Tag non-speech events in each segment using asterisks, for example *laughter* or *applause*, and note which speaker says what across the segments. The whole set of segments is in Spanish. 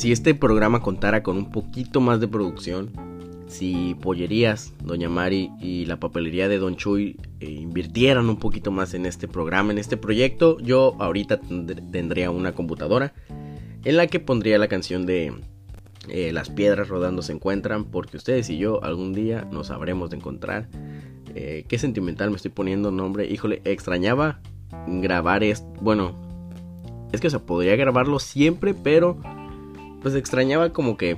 Speaker 1: si este programa contara con un poquito más de producción, si Pollerías, Doña Mari y la papelería de Don Chuy eh, invirtieran un poquito más en este programa, en este proyecto, yo ahorita tendría una computadora en la que pondría la canción de eh, Las piedras rodando se encuentran, porque ustedes y yo algún día nos habremos de encontrar. Eh, qué sentimental me estoy poniendo nombre, híjole, extrañaba grabar esto, bueno, es que o podría grabarlo siempre, pero pues extrañaba como que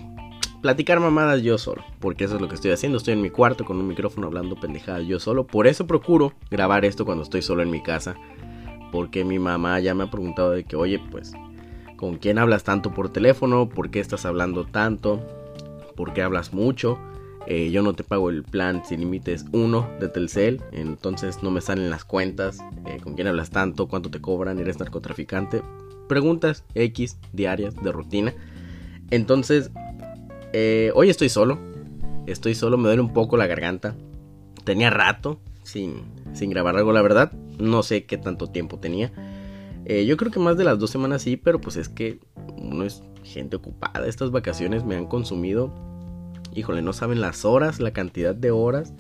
Speaker 1: platicar mamadas yo solo, porque eso es lo que estoy haciendo, estoy en mi cuarto con un micrófono hablando pendejadas yo solo, por eso procuro grabar esto cuando estoy solo en mi casa, porque mi mamá ya me ha preguntado de que, oye, pues, ¿con quién hablas tanto por teléfono? ¿Por qué estás hablando tanto? ¿Por qué hablas mucho? Eh, yo no te pago el plan sin límites 1 de Telcel, entonces no me salen las cuentas, eh, con quién hablas tanto, cuánto te cobran, eres narcotraficante, preguntas X diarias de rutina. Entonces eh, hoy estoy solo. Estoy solo, me duele un poco la garganta. Tenía rato sin, sin grabar algo, la verdad. No sé qué tanto tiempo tenía. Eh, yo creo que más de las dos semanas sí, pero pues es que uno es gente ocupada. Estas vacaciones me han consumido. Híjole, no saben las horas, la cantidad de horas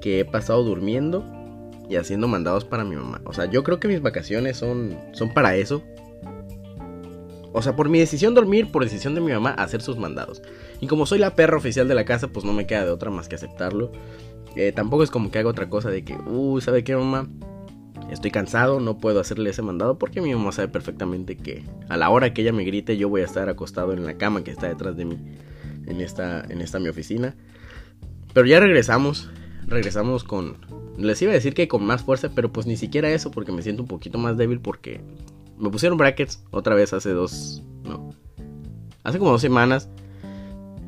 Speaker 1: que he pasado durmiendo y haciendo mandados para mi mamá. O sea, yo creo que mis vacaciones son, son para eso. O sea, por mi decisión dormir, por decisión de mi mamá, hacer sus mandados. Y como soy la perra oficial de la casa, pues no me queda de otra más que aceptarlo. Eh, tampoco es como que haga otra cosa de que, uh, ¿sabe qué, mamá? Estoy cansado, no puedo hacerle ese mandado porque mi mamá sabe perfectamente que a la hora que ella me grite yo voy a estar acostado en la cama que está detrás de mí en esta, en esta mi oficina. Pero ya regresamos, regresamos con... Les iba a decir que con más fuerza, pero pues ni siquiera eso porque me siento un poquito más débil porque me pusieron brackets otra vez hace dos, no, hace como dos semanas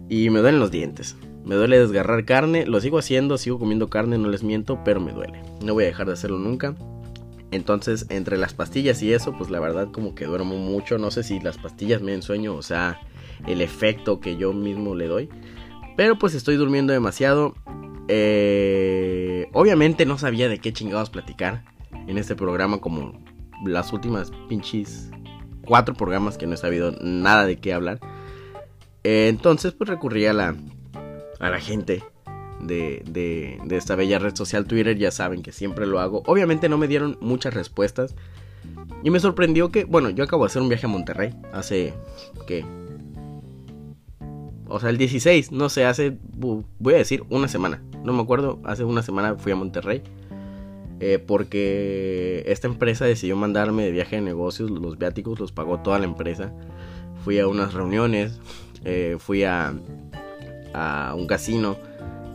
Speaker 1: y me duelen los dientes. Me duele desgarrar carne, lo sigo haciendo, sigo comiendo carne, no les miento, pero me duele. No voy a dejar de hacerlo nunca. Entonces, entre las pastillas y eso, pues la verdad como que duermo mucho. No sé si las pastillas me ensueño, o sea, el efecto que yo mismo le doy. Pero pues estoy durmiendo demasiado. Eh, obviamente no sabía de qué chingados platicar en este programa como las últimas pinches cuatro programas que no he sabido nada de qué hablar. Eh, entonces, pues recurrí a la, a la gente de, de, de, esta bella red social Twitter. Ya saben que siempre lo hago. Obviamente no me dieron muchas respuestas. Y me sorprendió que, bueno, yo acabo de hacer un viaje a Monterrey hace, ¿qué? O sea, el 16, no sé, hace, voy a decir, una semana. No me acuerdo, hace una semana fui a Monterrey. Eh, porque esta empresa decidió mandarme de viaje de negocios, los viáticos los pagó toda la empresa. Fui a unas reuniones, eh, fui a, a, un casino,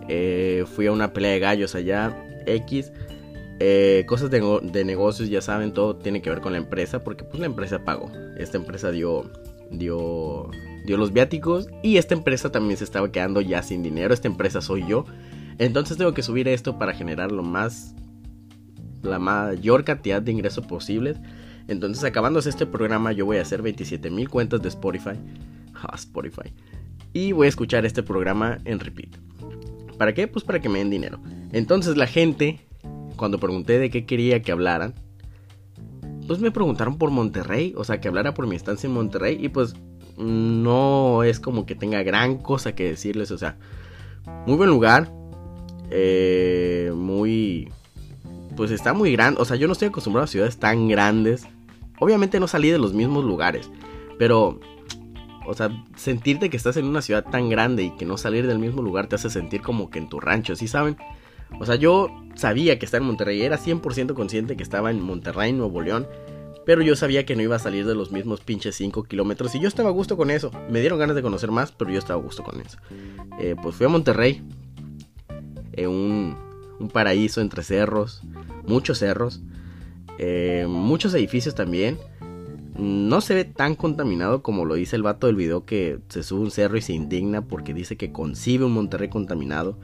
Speaker 1: eh, fui a una pelea de gallos allá, X. cosas de, de, negocios, ya saben, todo tiene que ver con la empresa, porque pues la empresa pagó. Esta empresa dio, dio, dio los viáticos y esta empresa también se estaba quedando ya sin dinero. Esta empresa soy yo. Entonces tengo que subir esto para generar lo más la mayor cantidad de ingresos posibles. Entonces, acabándose este programa, yo voy a hacer 27 mil cuentas de Spotify. Ah, Spotify. Y voy a escuchar este programa en repeat. ¿Para qué? Pues para que me den dinero. Entonces, la gente, cuando pregunté de qué quería que hablaran, pues me preguntaron por Monterrey. O sea, que hablara por mi estancia en Monterrey. Y pues no es como que tenga gran cosa que decirles. O sea, muy buen lugar. Eh, muy pues está muy grande. O sea, yo no estoy acostumbrado a ciudades tan grandes. Obviamente no salí de los mismos lugares. Pero, o sea, sentirte que estás en una ciudad tan grande y que no salir del mismo lugar te hace sentir como que en tu rancho, ¿sí saben? O sea, yo sabía que estaba en Monterrey. Era 100% consciente que estaba en Monterrey, Nuevo León. Pero yo sabía que no iba a salir de los mismos pinches 5 kilómetros. Y yo estaba a gusto con eso. Me dieron ganas de conocer más, pero yo estaba a gusto con eso. Eh, pues fui a Monterrey. En un, un paraíso entre cerros muchos cerros, eh, muchos edificios también. No se ve tan contaminado como lo dice el vato del video que se sube un cerro y se indigna porque dice que concibe un Monterrey contaminado.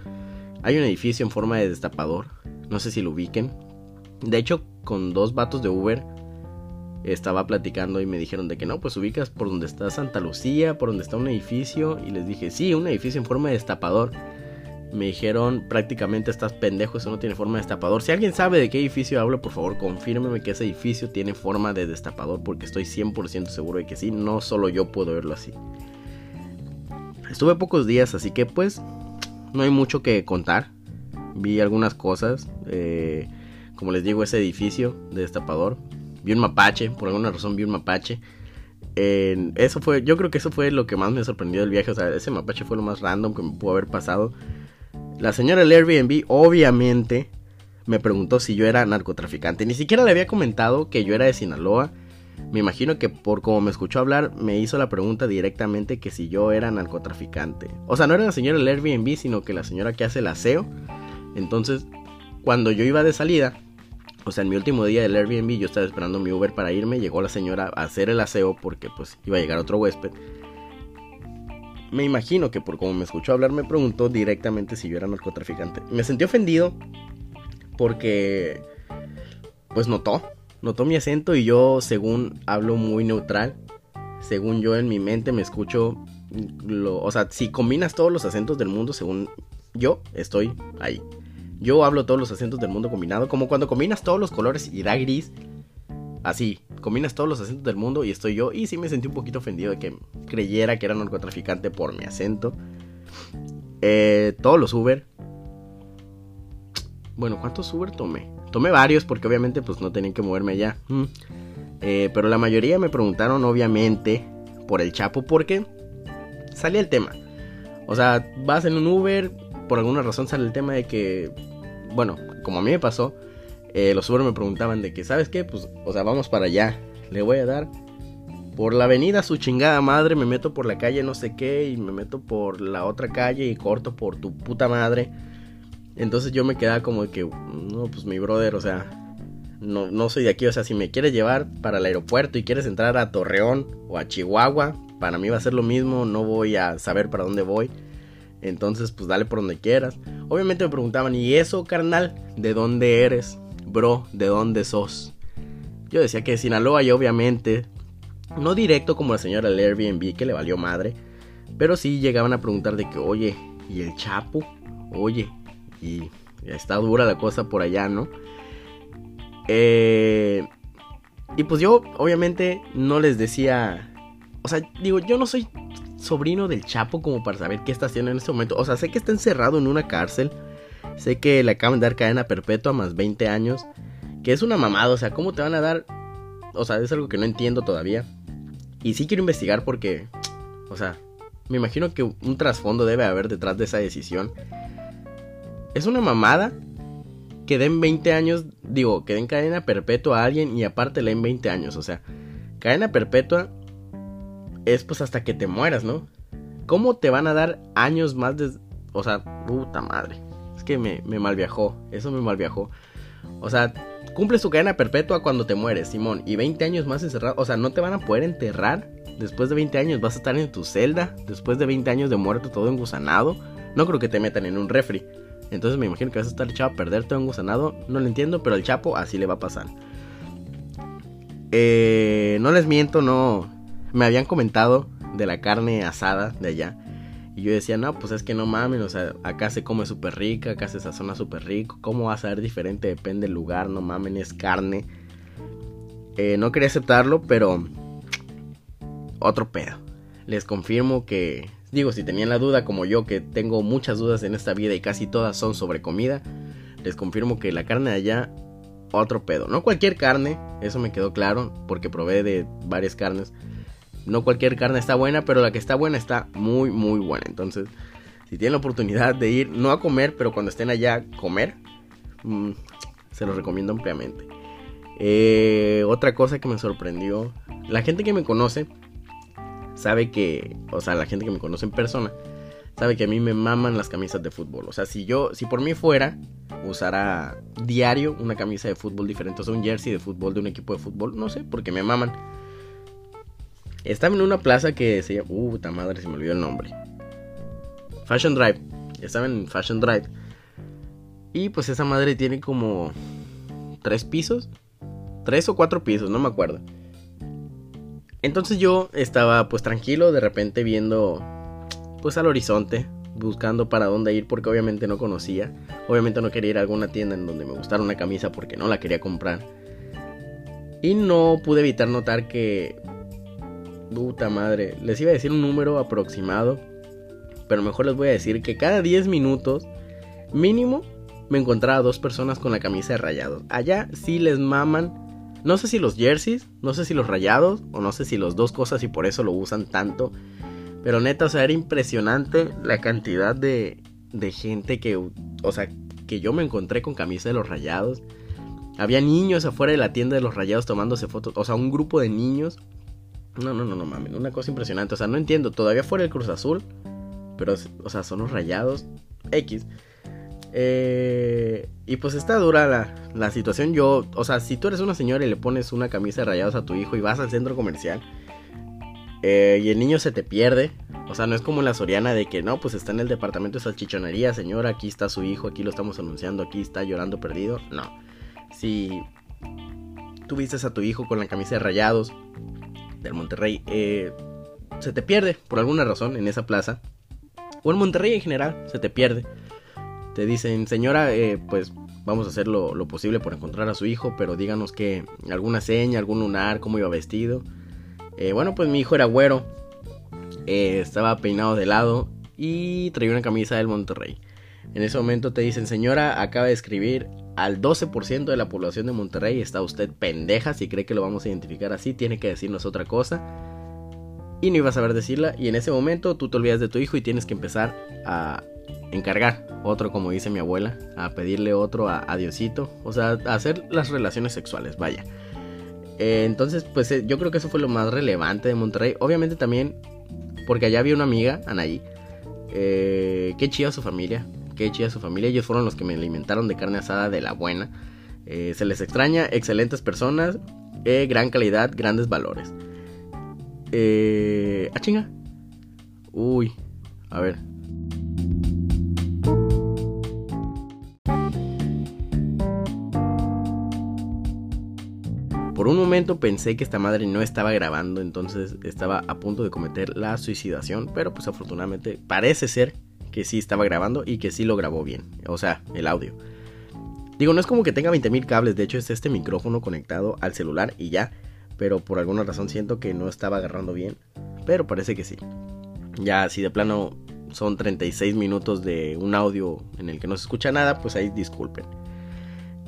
Speaker 1: Hay un edificio en forma de destapador, no sé si lo ubiquen. De hecho, con dos vatos de Uber estaba platicando y me dijeron de que no, pues ubicas por donde está Santa Lucía, por donde está un edificio. Y les dije, sí, un edificio en forma de destapador. Me dijeron prácticamente estás pendejo, eso no tiene forma de destapador. Si alguien sabe de qué edificio hablo, por favor confírmeme que ese edificio tiene forma de destapador porque estoy 100% seguro de que sí, no solo yo puedo verlo así. Estuve pocos días, así que pues no hay mucho que contar. Vi algunas cosas, eh, como les digo, ese edificio de destapador. Vi un mapache, por alguna razón vi un mapache. eso fue, yo creo que eso fue lo que más me sorprendió del viaje. O sea, ese mapache fue lo más random que me pudo haber pasado. La señora del Airbnb obviamente me preguntó si yo era narcotraficante. Ni siquiera le había comentado que yo era de Sinaloa. Me imagino que por como me escuchó hablar me hizo la pregunta directamente que si yo era narcotraficante. O sea, no era la señora del Airbnb, sino que la señora que hace el aseo. Entonces, cuando yo iba de salida, o sea, en mi último día del Airbnb yo estaba esperando mi Uber para irme, llegó la señora a hacer el aseo porque pues iba a llegar otro huésped me imagino que por como me escuchó hablar me preguntó directamente si yo era narcotraficante. Me sentí ofendido porque pues notó, notó mi acento y yo según hablo muy neutral, según yo en mi mente me escucho lo, o sea, si combinas todos los acentos del mundo según yo estoy ahí. Yo hablo todos los acentos del mundo combinado, como cuando combinas todos los colores y da gris, así, combinas todos los acentos del mundo y estoy yo. Y sí me sentí un poquito ofendido de que creyera que era narcotraficante por mi acento. Eh, todos los Uber. Bueno, ¿cuántos Uber tomé? Tomé varios porque obviamente pues no tenían que moverme allá. Mm. Eh, pero la mayoría me preguntaron obviamente por el Chapo porque salía el tema. O sea, vas en un Uber, por alguna razón sale el tema de que, bueno, como a mí me pasó, eh, los Uber me preguntaban de que, ¿sabes qué? Pues, o sea, vamos para allá. Le voy a dar por la avenida su chingada madre, me meto por la calle no sé qué y me meto por la otra calle y corto por tu puta madre. Entonces yo me quedaba como que, no, pues mi brother, o sea, no, no soy de aquí, o sea, si me quieres llevar para el aeropuerto y quieres entrar a Torreón o a Chihuahua, para mí va a ser lo mismo, no voy a saber para dónde voy. Entonces, pues dale por donde quieras. Obviamente me preguntaban, ¿y eso, carnal? ¿De dónde eres? Bro, ¿de dónde sos? Yo decía que de Sinaloa y obviamente, no directo como la señora del Airbnb que le valió madre, pero sí llegaban a preguntar de que, oye, ¿y el Chapo? Oye, y está dura la cosa por allá, ¿no? Eh, y pues yo obviamente no les decía, o sea, digo, yo no soy sobrino del Chapo como para saber qué está haciendo en este momento. O sea, sé que está encerrado en una cárcel Sé que le acaban de dar cadena perpetua más 20 años. Que es una mamada, o sea, ¿cómo te van a dar? O sea, es algo que no entiendo todavía. Y sí quiero investigar porque, o sea, me imagino que un trasfondo debe haber detrás de esa decisión. Es una mamada que den 20 años, digo, que den cadena perpetua a alguien y aparte le den 20 años. O sea, cadena perpetua es pues hasta que te mueras, ¿no? ¿Cómo te van a dar años más de... O sea, puta madre que me, me malviajó. Eso me malviajó. O sea, cumple su cadena perpetua cuando te mueres, Simón. Y 20 años más encerrado. O sea, no te van a poder enterrar. Después de 20 años vas a estar en tu celda. Después de 20 años de muerto todo engusanado. No creo que te metan en un refri. Entonces me imagino que vas a estar echado a perder todo engusanado. No lo entiendo, pero el Chapo así le va a pasar. Eh, no les miento, no. Me habían comentado de la carne asada de allá. Y yo decía, no, pues es que no mames, o sea, acá se come súper rica, acá se sazona súper rico. ¿Cómo va a ser diferente? Depende del lugar, no mames, es carne. Eh, no quería aceptarlo, pero otro pedo. Les confirmo que, digo, si tenían la duda como yo, que tengo muchas dudas en esta vida y casi todas son sobre comida, les confirmo que la carne de allá, otro pedo. No cualquier carne, eso me quedó claro, porque probé de varias carnes no cualquier carne está buena, pero la que está buena está muy, muy buena. Entonces, si tienen la oportunidad de ir, no a comer, pero cuando estén allá, comer, mm, se los recomiendo ampliamente. Eh, otra cosa que me sorprendió, la gente que me conoce, sabe que, o sea, la gente que me conoce en persona, sabe que a mí me maman las camisas de fútbol. O sea, si yo, si por mí fuera, usara diario una camisa de fútbol diferente, o sea, un jersey de fútbol de un equipo de fútbol, no sé, porque me maman. Estaba en una plaza que se llama. Uh, puta madre, se me olvidó el nombre. Fashion Drive. Estaba en Fashion Drive. Y pues esa madre tiene como. Tres pisos. Tres o cuatro pisos, no me acuerdo. Entonces yo estaba pues tranquilo, de repente viendo. Pues al horizonte. buscando para dónde ir porque obviamente no conocía. Obviamente no quería ir a alguna tienda en donde me gustara una camisa porque no la quería comprar. Y no pude evitar notar que... Puta madre, les iba a decir un número aproximado, pero mejor les voy a decir que cada 10 minutos mínimo me encontraba dos personas con la camisa de rayados. Allá sí les maman no sé si los jerseys, no sé si los rayados, o no sé si los dos cosas y por eso lo usan tanto. Pero neta, o sea, era impresionante la cantidad de, de gente que, o sea, que yo me encontré con camisa de los rayados. Había niños afuera de la tienda de los rayados tomándose fotos, o sea, un grupo de niños. No, no, no, no mames, una cosa impresionante. O sea, no entiendo, todavía fuera el Cruz Azul, pero, o sea, son los rayados X. Eh, y pues está dura la, situación. Yo, o sea, si tú eres una señora y le pones una camisa de rayados a tu hijo y vas al centro comercial eh, y el niño se te pierde, o sea, no es como la Soriana de que no, pues está en el departamento de salchichonería, señora, aquí está su hijo, aquí lo estamos anunciando, aquí está llorando perdido. No. Si tú vistes a tu hijo con la camisa de rayados del Monterrey, eh, se te pierde por alguna razón en esa plaza. O en Monterrey en general, se te pierde te dicen, señora, eh, pues vamos a hacer lo, posible por encontrar a su hijo, pero díganos que alguna seña, algún lunar, cómo iba vestido. Eh, bueno, pues mi hijo era güero, eh, estaba peinado de lado y traía una camisa del Monterrey. En ese momento te dicen, señora, acaba de escribir al 12% de la población de Monterrey, está usted pendeja si cree que lo vamos a identificar así, tiene que decirnos otra cosa. Y no iba a saber decirla, y en ese momento tú te olvidas de tu hijo y tienes que empezar a, encargar otro, como dice mi abuela, a pedirle otro a, Diosito, o sea, a hacer las relaciones sexuales, vaya. Eh, entonces, pues eh, yo creo que eso fue lo más relevante de Monterrey. Obviamente también, porque allá había una amiga, Anaí, eh, qué chida su familia, qué chida su familia, ellos fueron los que me alimentaron de carne asada de la buena. se les extraña, excelentes personas, gran calidad, grandes valores. Eh, ah, chinga. Uy, a ver, Por un momento pensé que esta madre no estaba grabando, entonces estaba a punto de cometer la suicidación, pero pues afortunadamente parece ser que sí estaba grabando y que sí lo grabó bien, o sea, el audio. Digo, no es como que tenga 20.000 cables, de hecho es este micrófono conectado al celular y ya, pero por alguna razón siento que no estaba agarrando bien, pero parece que sí. Ya si de plano son 36 minutos de un audio en el que no se escucha nada, pues ahí disculpen.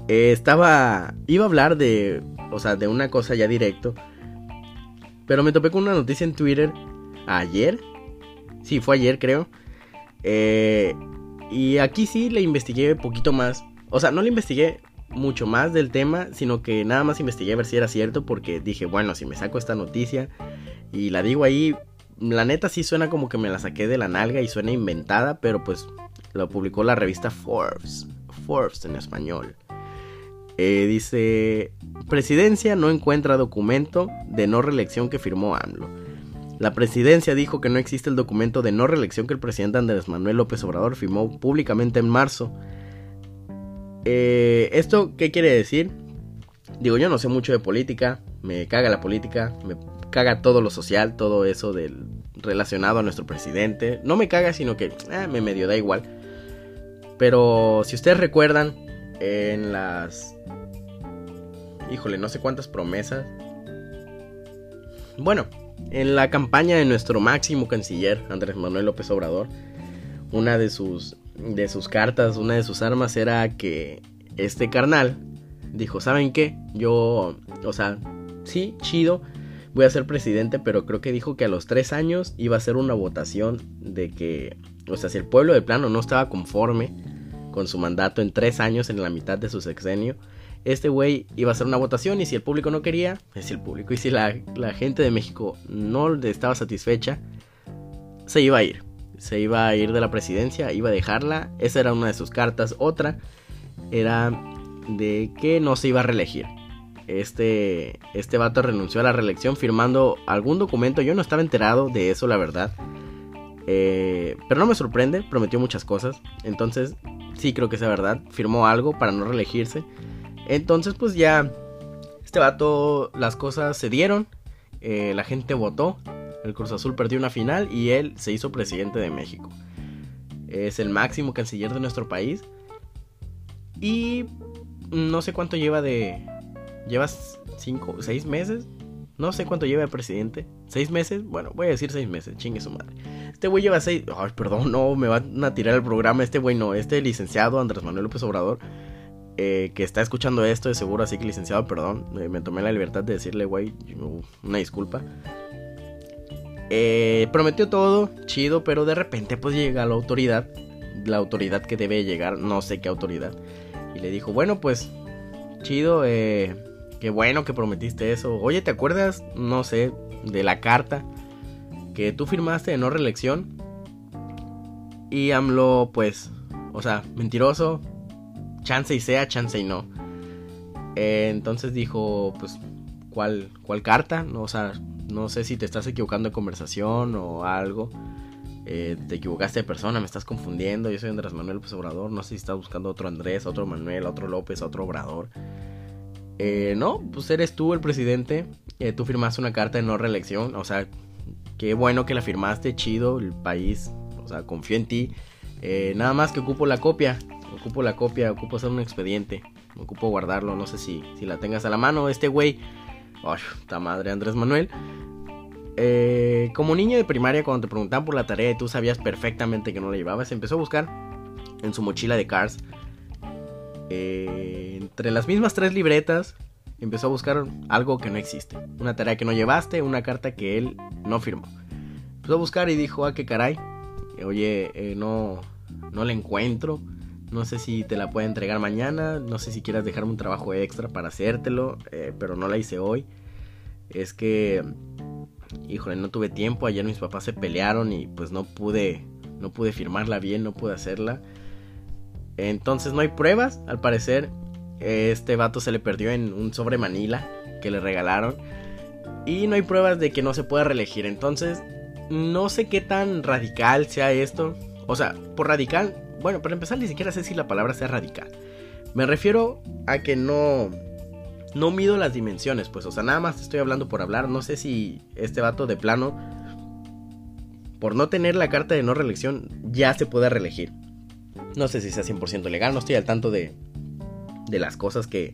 Speaker 1: Eh, estaba. Iba a hablar de. O sea, de una cosa ya directo. Pero me topé con una noticia en Twitter. Ayer. Sí, fue ayer, creo. Eh, y aquí sí le investigué un poquito más. O sea, no le investigué mucho más del tema, sino que nada más investigué a ver si era cierto. Porque dije, bueno, si me saco esta noticia y la digo ahí, la neta sí suena como que me la saqué de la nalga y suena inventada, pero pues lo publicó la revista Forbes. Forbes en español. Eh, dice, presidencia no encuentra documento de no reelección que firmó AMLO. La presidencia dijo que no existe el documento de no reelección que el presidente Andrés Manuel López Obrador firmó públicamente en marzo. Eh, ¿Esto qué quiere decir? Digo, yo no sé mucho de política, me caga la política, me caga todo lo social, todo eso del, relacionado a nuestro presidente. No me caga, sino que eh, me medio da igual. Pero si ustedes recuerdan, en las híjole, no sé cuántas promesas. Bueno, en la campaña de nuestro máximo canciller, Andrés Manuel López Obrador, una de sus, de sus cartas, una de sus armas era que este carnal dijo, ¿saben qué? Yo, o sea, sí, chido, voy a ser presidente, pero creo que dijo que a los tres años iba a ser una votación de que, o sea, si el pueblo de plano no estaba conforme con su mandato en tres años en la mitad de su sexenio, este güey iba a hacer una votación y si el público no quería, es el público, y si la, gente de México no estaba satisfecha, se iba a ir. Se iba a ir de la presidencia, iba a dejarla. Esa era una de sus cartas. Otra era de que no se iba a reelegir. Este, este vato renunció a la reelección firmando algún documento. Yo no estaba enterado de eso, la verdad. Eh, pero no me sorprende, prometió muchas cosas. Entonces, sí creo que sea verdad. Firmó algo para no reelegirse. Entonces, pues ya, este vato, las cosas se dieron, eh, la gente votó, el Cruz Azul perdió una final y él se hizo presidente de México. Es el máximo canciller de nuestro país. Y no sé cuánto lleva de... ¿Llevas cinco, seis meses? No sé cuánto lleva el presidente. ¿Seis meses? Bueno, voy a decir seis meses. Chingue su madre. Este güey lleva seis... Ay, perdón, no, me van a tirar el programa. Este güey no. Este licenciado Andrés Manuel López Obrador. Eh, que está escuchando esto, de seguro, así que licenciado, perdón. me tomé la libertad de decirle, güey, una disculpa. Eh, prometió todo, chido, pero de repente pues llega la autoridad, la autoridad que debe llegar, no sé qué autoridad, y le dijo, bueno pues, chido, eh, qué bueno que prometiste eso. Oye, ¿te acuerdas, no sé, de la carta que tú firmaste de no reelección? Y AMLO, pues, o sea, mentiroso, chance y sea, chance y no. Eh, entonces dijo, pues, ¿cuál, cuál carta? No, o sea, no sé si te estás equivocando de conversación o algo. Eh, te equivocaste de persona, me estás confundiendo. Yo soy Andrés Manuel López Obrador. No sé si estás buscando otro Andrés, otro Manuel, otro López, otro Obrador. Eh, no, pues eres tú el presidente. Tú firmaste una carta de no reelección. O sea, qué bueno que la firmaste, chido. El país, o sea, confío en ti. nada más que ocupo la copia. Ocupo la copia, ocupo hacer un expediente. Ocupo guardarlo. No sé si, si la tengas a la mano. Este güey Ay, esta madre, Andrés Manuel. Eh, como niño de primaria, cuando te preguntaban por la tarea y tú sabías perfectamente que no la llevabas, empezó a buscar en su mochila de Cars. Eh, entre las mismas tres libretas, empezó a buscar algo que no existe. Una tarea que no llevaste, una carta que él no firmó. Empezó a buscar y dijo, ah, qué caray. Oye, eh, no, no la encuentro. No sé si te la puedo entregar mañana. No sé si quieras dejarme un trabajo extra para hacértelo. Eh, pero no la hice hoy. Es que, híjole, no tuve tiempo. Ayer mis papás se pelearon y pues no pude, no pude firmarla bien, no pude hacerla. Entonces no hay pruebas. Al parecer, este vato se le perdió en un sobre Manila que le regalaron. Y no hay pruebas de que no se pueda reelegir. Entonces, no sé qué tan radical sea esto. O sea, por radical bueno, para empezar, ni siquiera sé si la palabra sea radical. Me refiero a que no. No mido las dimensiones, pues. O sea, nada más estoy hablando por hablar. No sé si este vato de plano. Por no tener la carta de no reelección, ya se puede reelegir. No sé si sea 100% legal. No estoy al tanto de. De las cosas que.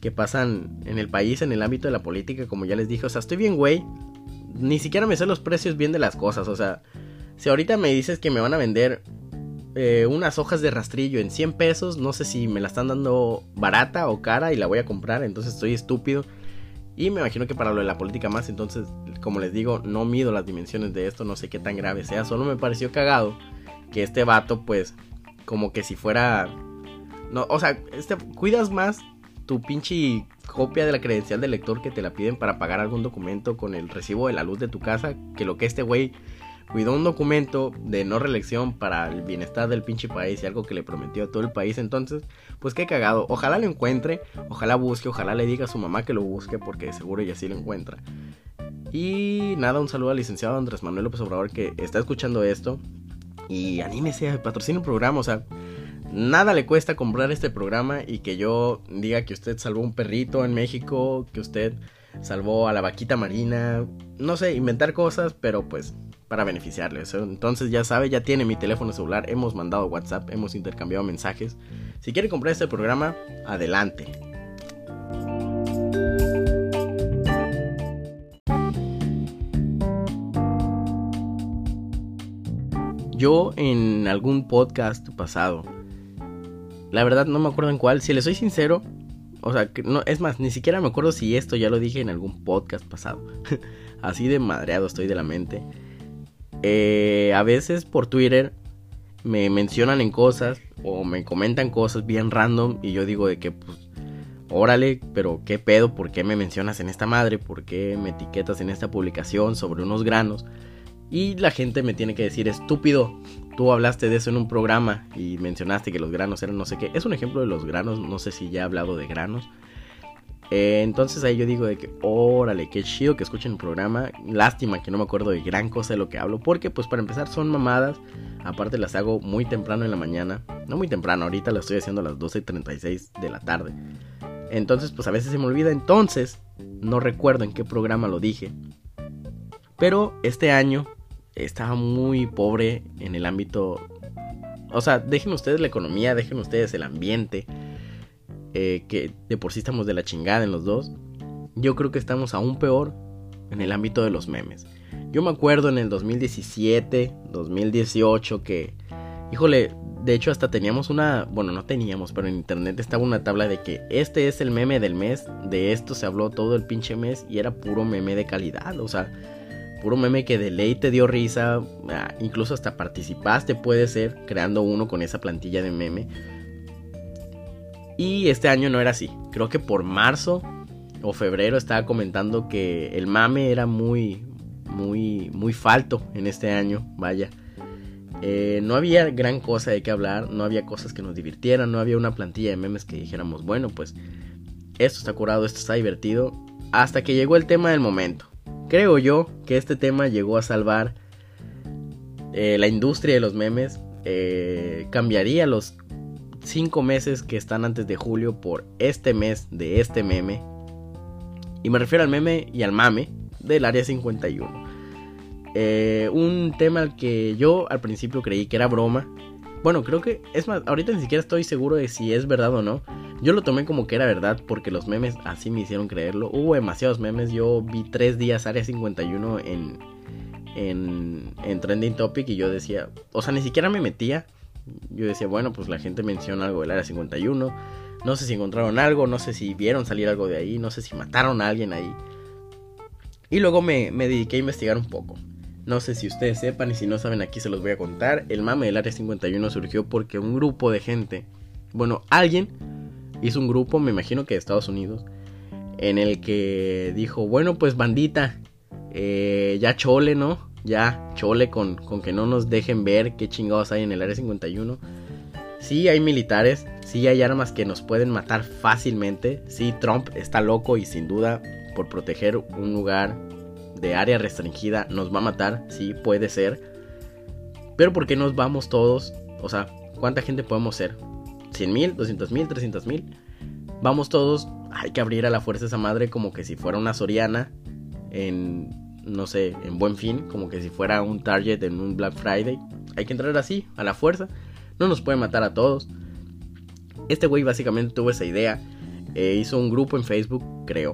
Speaker 1: Que pasan en el país, en el ámbito de la política, como ya les dije. O sea, estoy bien, güey. Ni siquiera me sé los precios bien de las cosas. O sea, si ahorita me dices que me van a vender eh, unas hojas de rastrillo en 100 pesos. No sé si me la están dando barata o cara y la voy a comprar. Entonces estoy estúpido. Y me imagino que para lo de la política más. Entonces, como les digo, no mido las dimensiones de esto. No sé qué tan grave sea. Solo me pareció cagado que este vato, pues, como que si fuera. No, o sea, este, cuidas más tu pinche copia de la credencial del lector que te la piden para pagar algún documento con el recibo de la luz de tu casa que lo que este güey cuidó un documento de no reelección para el bienestar del pinche país y algo que le prometió a todo el país. Entonces, pues qué cagado. Ojalá lo encuentre, ojalá busque, ojalá le diga a su mamá que lo busque porque seguro ella sí lo encuentra. Y nada, un saludo al licenciado Andrés Manuel López Obrador que está escuchando esto. Y anímese a un programa, o sea, nada le cuesta comprar este programa y que yo diga que usted salvó un perrito en México, que usted salvó a la vaquita marina, no sé, inventar cosas, pero pues para beneficiarles. Entonces ya sabe, ya tiene mi teléfono celular, hemos mandado WhatsApp, hemos intercambiado mensajes. Si quiere comprar este programa, adelante. Yo en algún podcast pasado, la verdad no me acuerdo en cuál, si le soy sincero, o sea, no, es más, ni siquiera me acuerdo si esto ya lo dije en algún podcast pasado. *laughs* Así de madreado estoy de la mente. Eh, a veces por Twitter me mencionan en cosas o me comentan cosas bien random y yo digo de que pues órale, pero qué pedo, ¿por qué me mencionas en esta madre? ¿Por qué me etiquetas en esta publicación sobre unos granos? Y la gente me tiene que decir, estúpido, tú hablaste de eso en un programa y mencionaste que los granos eran no sé qué. Es un ejemplo de los granos, no sé si ya he hablado de granos. Eh, entonces ahí yo digo de que, órale, qué chido que escuchen el programa. Lástima que no me acuerdo de gran cosa de lo que hablo. Porque pues para empezar son mamadas. Aparte las hago muy temprano en la mañana. No muy temprano, ahorita las estoy haciendo a las 12.36 de la tarde. Entonces pues a veces se me olvida. Entonces no recuerdo en qué programa lo dije. Pero este año estaba muy pobre en el ámbito O sea, dejen ustedes la economía, dejen ustedes el ambiente. Eh, que de por sí estamos de la chingada en los dos. Yo creo que estamos aún peor en el ámbito de los memes. Yo me acuerdo en el 2017, 2018 que, híjole, de hecho hasta teníamos una, bueno, no teníamos, pero en internet estaba una tabla de que este es el meme del mes, de esto se habló todo el pinche mes y era puro meme de calidad, o sea, puro meme que de ley te dio risa, ah, incluso hasta participaste puede ser creando uno con esa plantilla de meme. Y este año no era así. Creo que por marzo o febrero estaba comentando que el mame era muy, muy, muy falto en este año, vaya. Eh, no había gran cosa de qué hablar, no había cosas que nos divirtieran, no había una plantilla de memes que dijéramos, bueno, pues esto está curado, esto está divertido, hasta que llegó el tema del momento. Creo yo que este tema llegó a salvar eh, la industria de los memes, eh, cambiaría los 5 meses que están antes de julio por este mes de este meme. Y me refiero al meme y al mame del área 51. Eh, un tema al que yo al principio creí que era broma. Bueno, creo que es más, ahorita ni siquiera estoy seguro de si es verdad o no. Yo lo tomé como que era verdad porque los memes así me hicieron creerlo. Hubo demasiados memes. Yo vi tres días Área 51 en, en, en Trending Topic y yo decía, o sea, ni siquiera me metía. Yo decía, bueno, pues la gente menciona algo del Área 51. No sé si encontraron algo, no sé si vieron salir algo de ahí, no sé si mataron a alguien ahí. Y luego me, me dediqué a investigar un poco. No sé si ustedes sepan y si no saben aquí se los voy a contar. El mame del Área 51 surgió porque un grupo de gente, bueno, alguien hizo un grupo, me imagino que de Estados Unidos, en el que dijo, bueno, pues bandita, eh, ya chole, ¿no? Ya chole con, con que no nos dejen ver qué chingados hay en el Área 51. Sí hay militares, sí hay armas que nos pueden matar fácilmente. Sí, Trump está loco y sin duda por proteger un lugar de área restringida nos va a matar, sí, puede ser. Pero ¿por qué nos vamos todos? O sea, ¿cuánta gente podemos ser? ¿100 mil? ¿200 mil? ¿300 mil? Vamos todos, hay que abrir a la fuerza esa madre como que si fuera una Soriana en, no sé, en buen fin, como que si fuera un Target en un Black Friday. Hay que entrar así, a la fuerza. No nos puede matar a todos. Este güey básicamente tuvo esa idea. Eh, hizo un grupo en Facebook, creo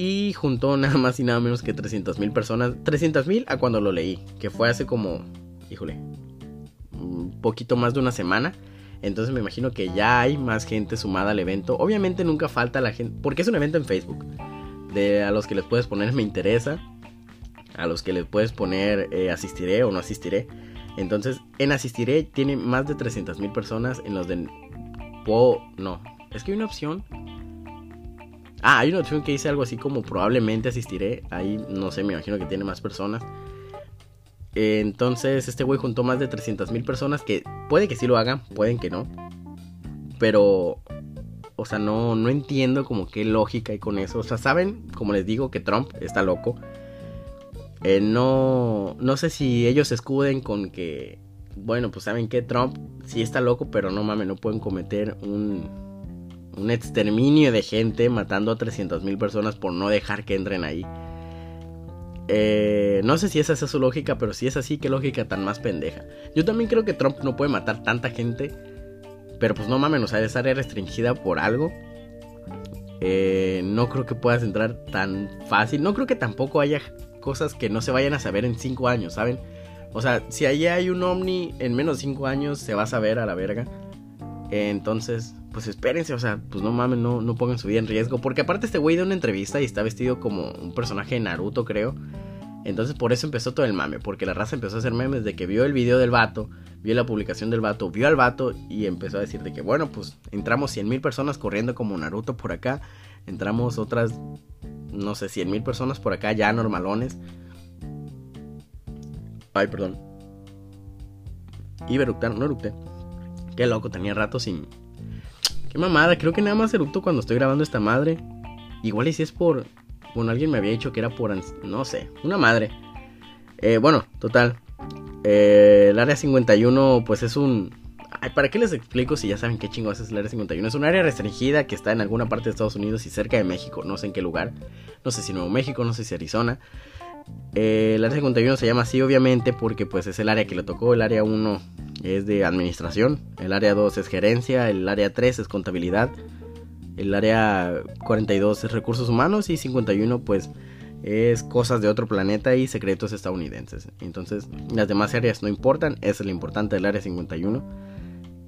Speaker 1: y juntó *laughs* nada más y nada menos que 300 mil personas. 300 mil a cuando lo leí, que fue hace como, híjole, un poquito más de una semana. Entonces me imagino que ya hay más gente sumada al evento. Obviamente nunca falta la gente, porque es un evento en Facebook. De a los que les puedes poner me interesa, a los que les puedes poner eh, asistiré o no asistiré. Entonces en asistiré tiene más de 300 mil personas. En los de... No, es que hay una opción Ah, hay una opción que dice algo así como probablemente asistiré. Ahí no sé, me imagino que tiene más personas. Entonces este güey juntó más de 300 mil personas que puede que sí lo hagan, pueden que no. Pero, o sea, no, no entiendo como qué lógica hay con eso. O sea, saben, como les digo, que Trump está loco. Eh, no, no sé si ellos escuden con que, bueno, pues saben que Trump sí está loco, pero no mames, no pueden cometer un, un exterminio de gente matando a 300 mil personas por no dejar que entren ahí. Eh, no sé si esa es su lógica, pero si es así, qué lógica tan más pendeja. Yo también creo que Trump no puede matar tanta gente. Pero pues no mames, o sea, es área restringida por algo. Eh, no creo que puedas entrar tan fácil. No creo que tampoco haya cosas que no se vayan a saber en 5 años, ¿saben? O sea, si allí hay un ovni en menos de 5 años, se va a saber a la verga. entonces, pues espérense, o sea, pues no mames, no, no pongan su vida en riesgo. Porque aparte este güey de una entrevista y está vestido como un personaje de Naruto, creo. Entonces por eso empezó todo el mame, porque la raza empezó a hacer memes de que vio el video del vato, vio la publicación del vato, vio al vato y empezó a decir de que bueno, pues entramos 100 mil personas corriendo como Naruto por acá, entramos otras, no sé, 100 mil personas por acá ya normalones. Ay, perdón. Iba a eructar, no eructé. Qué loco, tenía rato sin, Qué mamada, creo que nada más eructo cuando estoy grabando esta madre. Igual y si es por... Bueno, alguien me había dicho que era por... No sé, una madre. Eh, bueno, total. Eh, el área 51 pues es un... ¿para qué les explico si ya saben qué chingados es el área 51? Es un área restringida que está en alguna parte de Estados Unidos y cerca de México. No sé en qué lugar. No sé si Nuevo México, no sé si Arizona. Eh, el área 51 se llama así obviamente porque pues es el área que le tocó, el área 1 es de administración, el área 2 es gerencia, el área 3 es contabilidad, el área 42 es recursos humanos y 51 pues es cosas de otro planeta y secretos estadounidenses. Entonces las demás áreas no importan, es lo importante del área 51.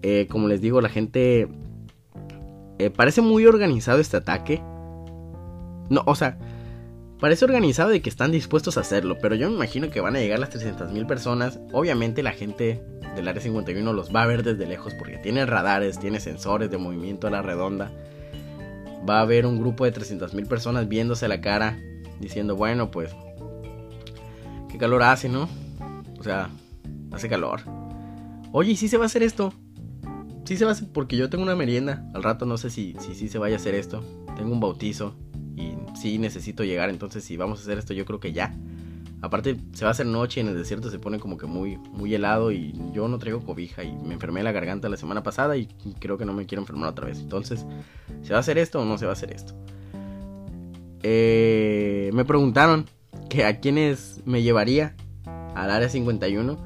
Speaker 1: Eh, como les digo, la gente eh, parece muy organizado este ataque. No, o sea, parece organizado de que están dispuestos a hacerlo, pero yo me imagino que van a llegar las 300.000 personas. Obviamente la gente del área 51 los va a ver desde lejos porque tiene radares, tiene sensores de movimiento a la redonda. Va a haber un grupo de 300.000 personas viéndose la cara diciendo, bueno, pues, qué calor hace, ¿no? O sea, hace calor. Oye, ¿y si se va a hacer esto? Sí se va a hacer porque yo tengo una merienda. Al rato no sé si sí si, se vaya a hacer esto. Tengo un bautizo y sí necesito llegar. Entonces, si vamos a hacer esto, yo creo que ya. Aparte, se va a hacer noche y en el desierto se pone como que muy, muy helado y yo no traigo cobija y me enfermé la garganta la semana pasada y creo que no me quiero enfermar otra vez. Entonces, ¿se va a hacer esto o no se va a hacer esto? Eh, me preguntaron que a quiénes me llevaría al área 51.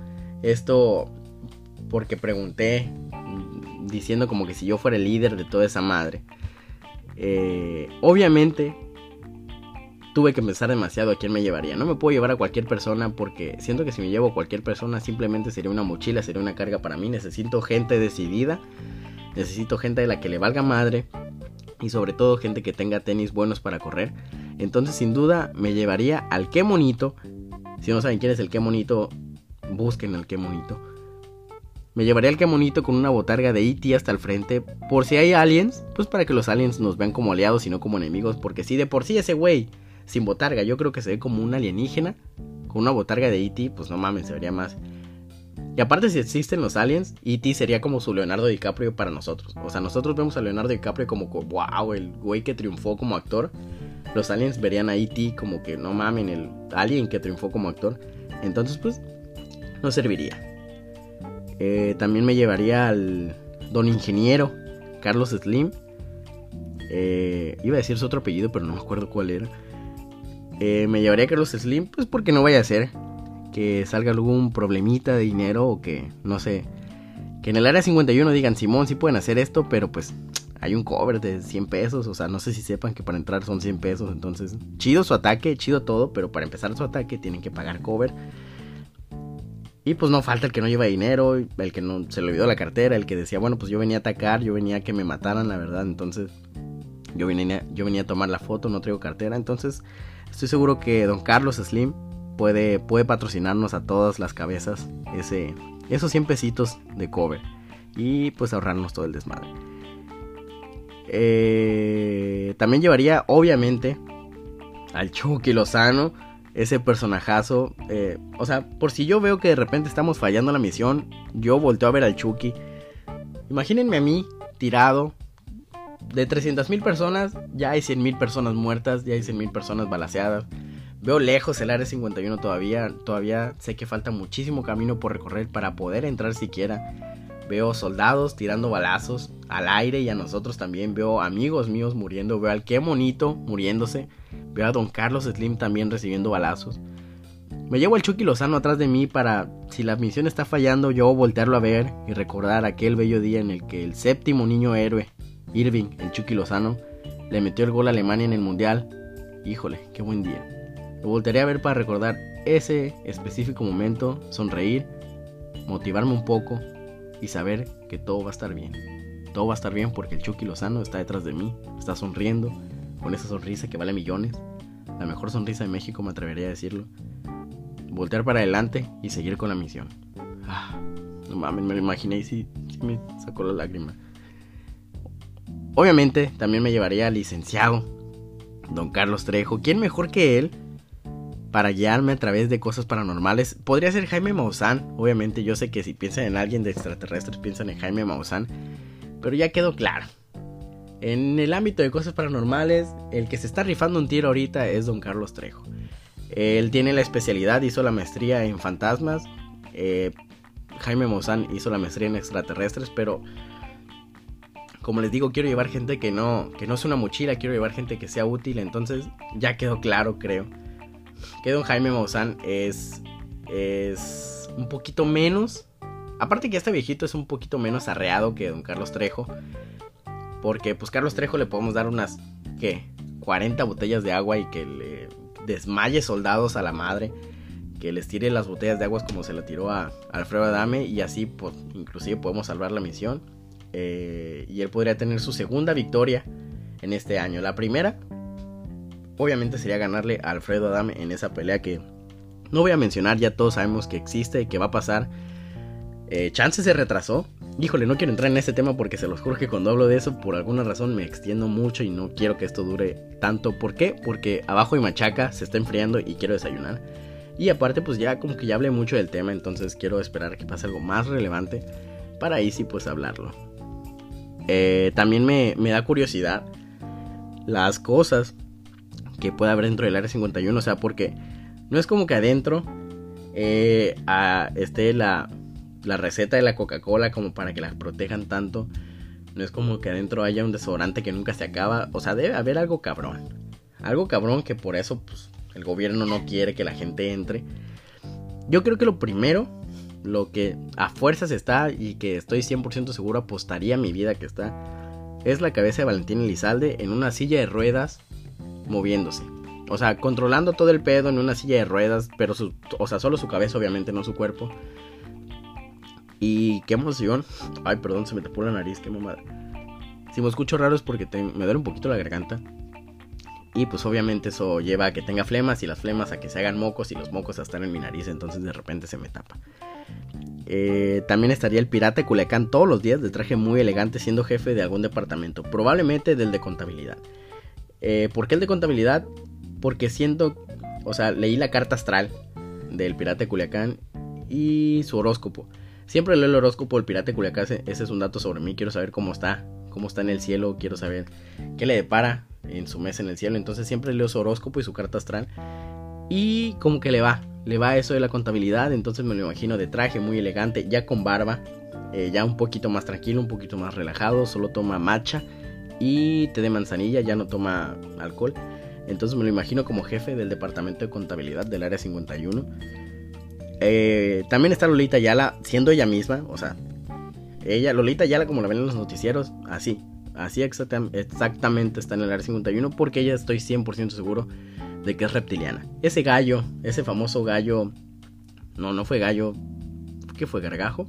Speaker 1: Esto porque pregunté diciendo como que si yo fuera el líder de toda esa madre. Eh, obviamente tuve que pensar demasiado a quién me llevaría. No me puedo llevar a cualquier persona porque siento que si me llevo a cualquier persona simplemente sería una mochila, sería una carga para mí. Necesito gente decidida. Necesito gente de la que le valga madre y sobre todo gente que tenga tenis buenos para correr. Entonces sin duda me llevaría al qué monito. Si no saben quién es el qué monito, busquen al qué monito. Me llevaría al qué monito con una botarga de E.T. hasta el frente. Por si hay aliens, pues para que los aliens nos vean como aliados y no como enemigos. Porque si de por sí ese güey sin botarga yo creo que se ve como un alienígena. Con una botarga de E.T. pues no mames, se vería más y aparte si existen los aliens, E.T. sería como su Leonardo DiCaprio para nosotros. O sea, nosotros vemos a Leonardo DiCaprio como, wow, el güey que triunfó como actor. Los aliens verían a E.T. como que, no mamen, el alien que triunfó como actor. Entonces, pues, no serviría. Eh, también me llevaría al don ingeniero, Carlos Slim. Eh, iba a decir su otro apellido, pero no me acuerdo cuál era. Eh, me llevaría a Carlos Slim, pues porque no vaya a ser que salga algún problemita de dinero o que, no sé, que en el área 51 digan, Simón, sí pueden hacer esto, pero pues hay un cover de 100 pesos, o sea, no sé si sepan que para entrar son 100 pesos, entonces, chido su ataque, chido todo, pero para empezar su ataque tienen que pagar cover. Y pues no falta el que no lleva dinero, el que no se le olvidó la cartera, el que decía, bueno, pues yo venía a atacar, yo venía a que me mataran, la verdad, entonces yo venía, yo venía a tomar la foto, no traigo cartera, entonces estoy seguro que don Carlos Slim puede, puede patrocinarnos a todas las cabezas ese, esos 100 pesitos de cover. Y pues ahorrarnos todo el desmadre. Eh, también llevaría obviamente al Chucky Lozano, ese personajazo. Eh, o sea, por si yo veo que de repente estamos fallando la misión, yo volteo a ver al Chucky. Imagínense a mí tirado. De 300 mil personas, ya hay 100 mil personas muertas, ya hay 100 mil personas balaseadas. Veo lejos el área 51 todavía, todavía sé que falta muchísimo camino por recorrer para poder entrar siquiera. Veo soldados tirando balazos al aire y a nosotros también. Veo amigos míos muriendo. Veo al qué monito muriéndose. Veo a Don Carlos Slim también recibiendo balazos. Me llevo al Chucky Lozano atrás de mí para, si la misión está fallando, yo voltearlo a ver y recordar aquel bello día en el que el séptimo niño héroe, Irving, el Chucky Lozano, le metió el gol a Alemania en el Mundial. Híjole, qué buen día. Lo volveré a ver para recordar ese específico momento, sonreír, motivarme un poco y saber que todo va a estar bien. Todo va a estar bien porque el Chucky Lozano está detrás de mí, está sonriendo, con esa sonrisa que vale millones. La mejor sonrisa de México, me atrevería a decirlo. Voltear para adelante y seguir con la misión. Ah, no mames, me lo imaginé y sí, sí me sacó la lágrima. Obviamente también me llevaría al licenciado, don Carlos Trejo. ¿Quién mejor que él para guiarme a través de cosas paranormales. Podría ser Jaime Maussan, obviamente yo sé que si piensan en alguien de extraterrestres piensan en Jaime Maussan, pero ya quedó claro. En el ámbito de cosas paranormales, el que se está rifando un tiro ahorita es don Carlos Trejo. Él tiene la especialidad, hizo la maestría en fantasmas. Eh, Jaime Maussan hizo la maestría en extraterrestres, pero como les digo, quiero llevar gente que no, que no es una mochila, quiero llevar gente que sea útil, entonces ya quedó claro, creo que don Jaime Maussan es, es un poquito menos Aparte que este viejito es un poquito menos arreado que don Carlos Trejo. Porque pues Carlos Trejo le podemos dar unas, ¿qué? 40 botellas de agua y que le desmaye soldados a la madre. Que les tire las botellas de agua como se la tiró a Alfredo Adame. Y así pues inclusive podemos salvar la misión. Eh, y él podría tener su segunda victoria en este año. La primera, obviamente, sería ganarle a Alfredo Adame en esa pelea que no voy a mencionar, ya todos sabemos que existe y que va a pasar. Eh, Chance se retrasó. Híjole, no quiero entrar en este tema porque se los juro que cuando hablo de eso, por alguna razón me extiendo mucho y no quiero que esto dure tanto. ¿Por qué? Porque abajo de machaca se está enfriando y quiero desayunar. Y aparte, pues ya como que ya hablé mucho del tema, entonces quiero esperar a que pase algo más relevante para ahí sí pues hablarlo. Eh, también me, me da curiosidad las cosas que puede haber dentro del área 51, o sea, porque no es como que adentro eh, esté la, la receta de la Coca-Cola como para que la protejan tanto. No es como que adentro haya un desodorante que nunca se acaba. O sea, debe haber algo cabrón. Algo cabrón que por eso pues, el gobierno no quiere que la gente entre. Yo creo que lo primero, lo que a fuerzas está y que estoy 100% seguro apostaría mi vida que está, es la cabeza de Valentín Elizalde en una silla de ruedas moviéndose. O sea, controlando todo el pedo en una silla de ruedas, pero su, o sea, solo su cabeza, obviamente, no su cuerpo. Y qué emoción. Ay, perdón, se me tapó la nariz, qué mamada. Si me escucho raro es porque me duele un poquito la garganta. Y pues obviamente eso lleva a que tenga flemas y las flemas a que se hagan mocos y los mocos a estar en mi nariz, entonces de repente se me tapa. Eh, también estaría el pirata Culiacán todos los días de traje muy elegante siendo jefe de algún departamento, probablemente del de contabilidad. Eh, ¿Por qué el de contabilidad? Porque siento, o sea, leí la carta astral del pirata Culiacán y su horóscopo. Siempre leo el horóscopo del pirata de Culiacán, ese es un dato sobre mí, quiero saber cómo está, cómo está en el cielo, quiero saber qué le depara en su mes en el cielo. Entonces siempre leo su horóscopo y su carta astral. Y como que le va, le va eso de la contabilidad, entonces me lo imagino de traje muy elegante, ya con barba, eh, ya un poquito más tranquilo, un poquito más relajado, solo toma matcha y té de manzanilla, ya no toma alcohol. Entonces me lo imagino como jefe del departamento de contabilidad del área 51. Eh, también está Lolita Yala siendo ella misma, o sea, ella, Lolita Yala como la ven en los noticieros, así, así exactamente está en el área 51 porque ella estoy 100% seguro de que es reptiliana. Ese gallo, ese famoso gallo, no, no fue gallo, ¿qué fue? Gargajo.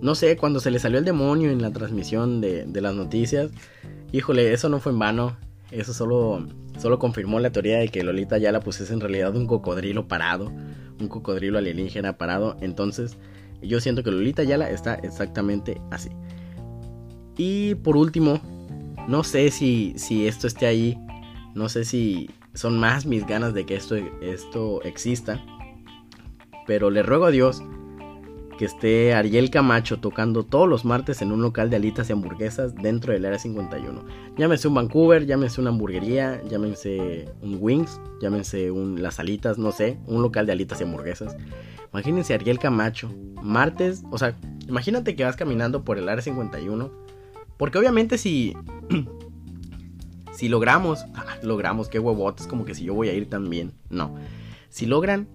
Speaker 1: No sé, cuando se le salió el demonio en la transmisión de, de las noticias, híjole, eso no fue en vano, eso solo Solo confirmó la teoría de que Lolita ya la es en realidad un cocodrilo parado, un cocodrilo alienígena parado. Entonces, yo siento que Lolita Yala está exactamente así. Y por último, no sé si, si esto esté ahí, no sé si son más mis ganas de que esto, esto exista, pero le ruego a Dios que esté Ariel Camacho tocando todos los martes en un local de alitas y hamburguesas dentro del área 51. Llámense un Vancouver, llámense una hamburguería, llámense un Wings, llámense un Las Alitas, no sé, un local de alitas y hamburguesas. Imagínense Ariel Camacho, martes, o sea, imagínate que vas caminando por el área 51, porque obviamente si *clears throat* si logramos, logramos, qué huevotes, como que si yo voy a ir también, no. Si logran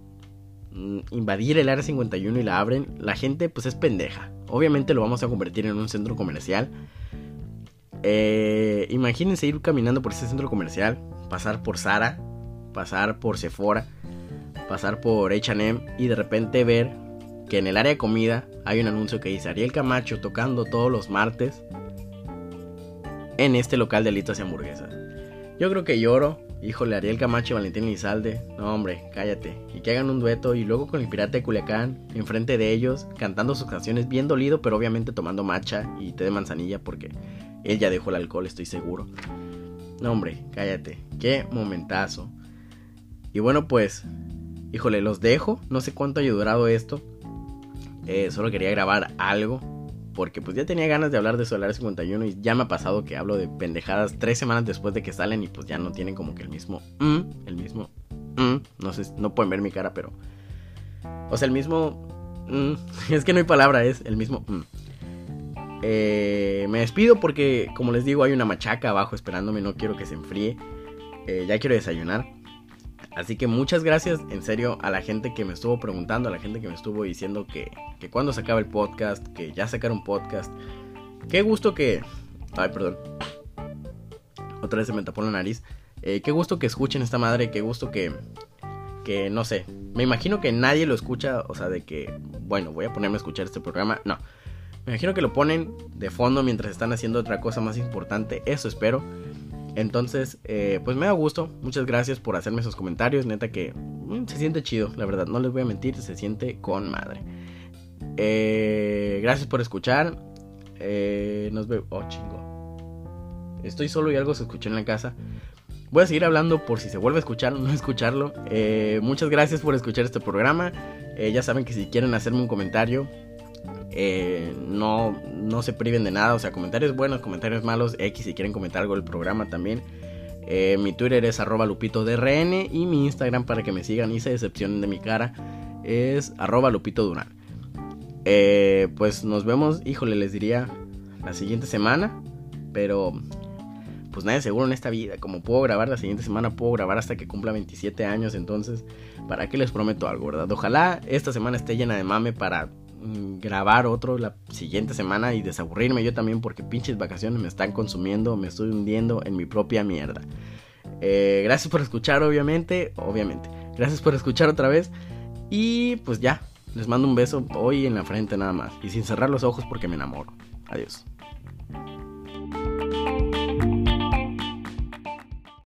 Speaker 1: invadir el área 51 y la abren, la gente pues es pendeja. Obviamente lo vamos a convertir en un centro comercial. Eh, imagínense ir caminando por ese centro comercial, pasar por Zara, pasar por Sephora, pasar por HM y de repente ver que en el área de comida hay un anuncio que dice Ariel Camacho tocando todos los martes en este local de alitas y hamburguesas. Yo creo que lloro, Híjole, Ariel Camacho y Valentín Lizalde. No, hombre, cállate. Y que hagan un dueto y luego con el pirata de Culiacán, enfrente de ellos, cantando sus canciones bien dolido, pero obviamente tomando macha y té de manzanilla porque él ya dejó el alcohol, estoy seguro. No, hombre, cállate. Qué momentazo. Y bueno, pues, híjole, los dejo. No sé cuánto haya durado esto. Eh, solo quería grabar algo porque pues ya tenía ganas de hablar de Solar 51 y ya me ha pasado que hablo de pendejadas tres semanas después de que salen y pues ya no tienen como que el mismo mm, el mismo mm, no sé, no pueden ver mi cara, pero o sea, el mismo mm, *laughs* es que no hay palabra, es el mismo eh, me despido porque como les digo hay una machaca abajo esperándome, no quiero que se enfríe, eh, ya quiero desayunar. Así que muchas gracias, en serio, a la gente que me estuvo preguntando, a la gente que me estuvo diciendo que, que cuando se acaba el podcast, que ya sacaron podcast. Qué gusto que... Ay, perdón. Otra vez se me tapó la nariz. Eh, qué gusto que escuchen esta madre, qué gusto que... Que no sé. Me imagino que nadie lo escucha, o sea, de que... Bueno, voy a ponerme a escuchar este programa. No. Me imagino que lo ponen de fondo mientras están haciendo otra cosa más importante. Eso espero. Entonces, eh, pues me da gusto. Muchas gracias por hacerme esos comentarios. Neta que mm, se siente chido, la verdad. No les voy a mentir, se siente con madre. Eh, gracias por escuchar. Eh, nos veo. Oh, chingo. Estoy solo y algo se escuchó en la casa. Voy a seguir hablando por si se vuelve a escuchar o no *laughs* escucharlo. muchas gracias por escuchar este programa. ya saben que si quieren hacerme un comentario, eh, no, no se priven de nada, o sea, comentarios buenos, comentarios malos, X si quieren comentar algo del programa también. Eh, mi Twitter es arroba lupitodrn y mi Instagram para que me sigan y se decepcionen de mi cara es arroba lupito eh, pues nos vemos, híjole, les diría la siguiente semana, pero pues nada seguro en esta vida. Como puedo grabar la siguiente semana, puedo grabar hasta que cumpla 27 años. Entonces, ¿para qué les prometo algo, verdad? Ojalá esta semana esté llena de mame para grabar otro la siguiente semana y desaburrirme yo también porque pinches vacaciones me están consumiendo, me estoy hundiendo en mi propia mierda. Eh, gracias por escuchar, obviamente, obviamente. Gracias por escuchar otra vez. Y pues ya, les mando un beso hoy en la frente nada más. Y sin cerrar los ojos porque me enamoro. Adiós.